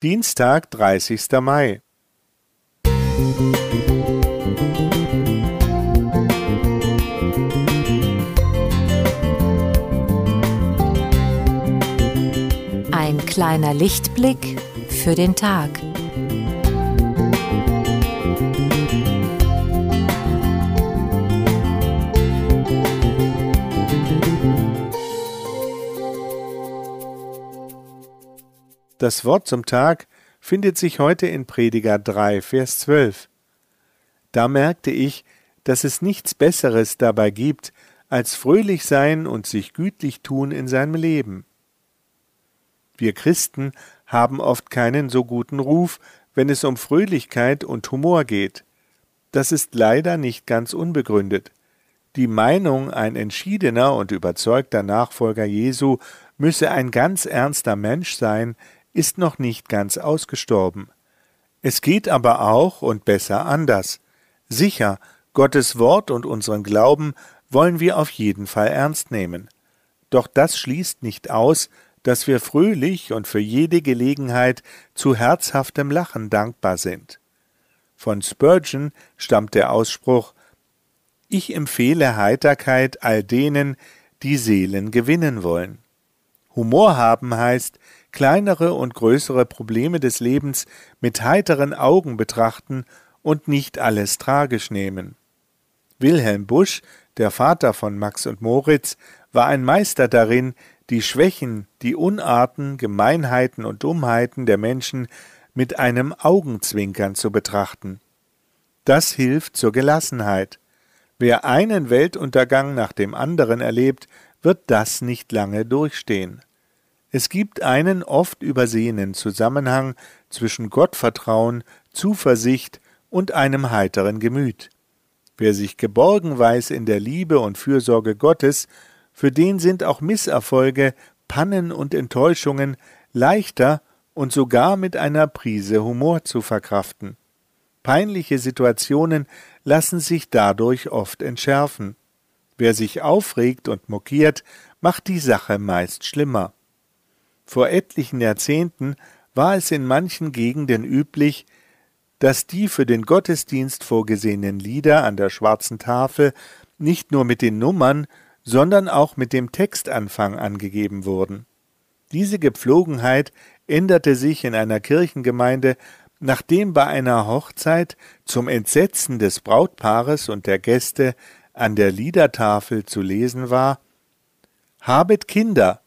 Dienstag, 30. Mai. Ein kleiner Lichtblick für den Tag. Das Wort zum Tag findet sich heute in Prediger 3, Vers 12. Da merkte ich, dass es nichts Besseres dabei gibt, als fröhlich sein und sich gütlich tun in seinem Leben. Wir Christen haben oft keinen so guten Ruf, wenn es um Fröhlichkeit und Humor geht. Das ist leider nicht ganz unbegründet. Die Meinung, ein entschiedener und überzeugter Nachfolger Jesu müsse ein ganz ernster Mensch sein, ist noch nicht ganz ausgestorben. Es geht aber auch und besser anders. Sicher, Gottes Wort und unseren Glauben wollen wir auf jeden Fall ernst nehmen. Doch das schließt nicht aus, dass wir fröhlich und für jede Gelegenheit zu herzhaftem Lachen dankbar sind. Von Spurgeon stammt der Ausspruch Ich empfehle Heiterkeit all denen, die Seelen gewinnen wollen. Humor haben heißt, kleinere und größere Probleme des Lebens mit heiteren Augen betrachten und nicht alles tragisch nehmen. Wilhelm Busch, der Vater von Max und Moritz, war ein Meister darin, die Schwächen, die Unarten, Gemeinheiten und Dummheiten der Menschen mit einem Augenzwinkern zu betrachten. Das hilft zur Gelassenheit. Wer einen Weltuntergang nach dem anderen erlebt, wird das nicht lange durchstehen. Es gibt einen oft übersehenen Zusammenhang zwischen Gottvertrauen, Zuversicht und einem heiteren Gemüt. Wer sich geborgen weiß in der Liebe und Fürsorge Gottes, für den sind auch Misserfolge, Pannen und Enttäuschungen leichter und sogar mit einer Prise Humor zu verkraften. Peinliche Situationen lassen sich dadurch oft entschärfen. Wer sich aufregt und mokiert, macht die Sache meist schlimmer. Vor etlichen Jahrzehnten war es in manchen Gegenden üblich, dass die für den Gottesdienst vorgesehenen Lieder an der schwarzen Tafel nicht nur mit den Nummern, sondern auch mit dem Textanfang angegeben wurden. Diese Gepflogenheit änderte sich in einer Kirchengemeinde, nachdem bei einer Hochzeit zum Entsetzen des Brautpaares und der Gäste an der Liedertafel zu lesen war Habet Kinder,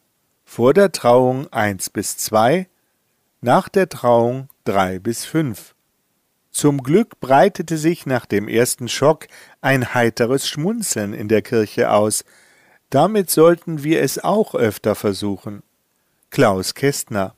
vor der Trauung eins bis zwei, nach der Trauung drei bis fünf. Zum Glück breitete sich nach dem ersten Schock ein heiteres Schmunzeln in der Kirche aus. Damit sollten wir es auch öfter versuchen. Klaus Kästner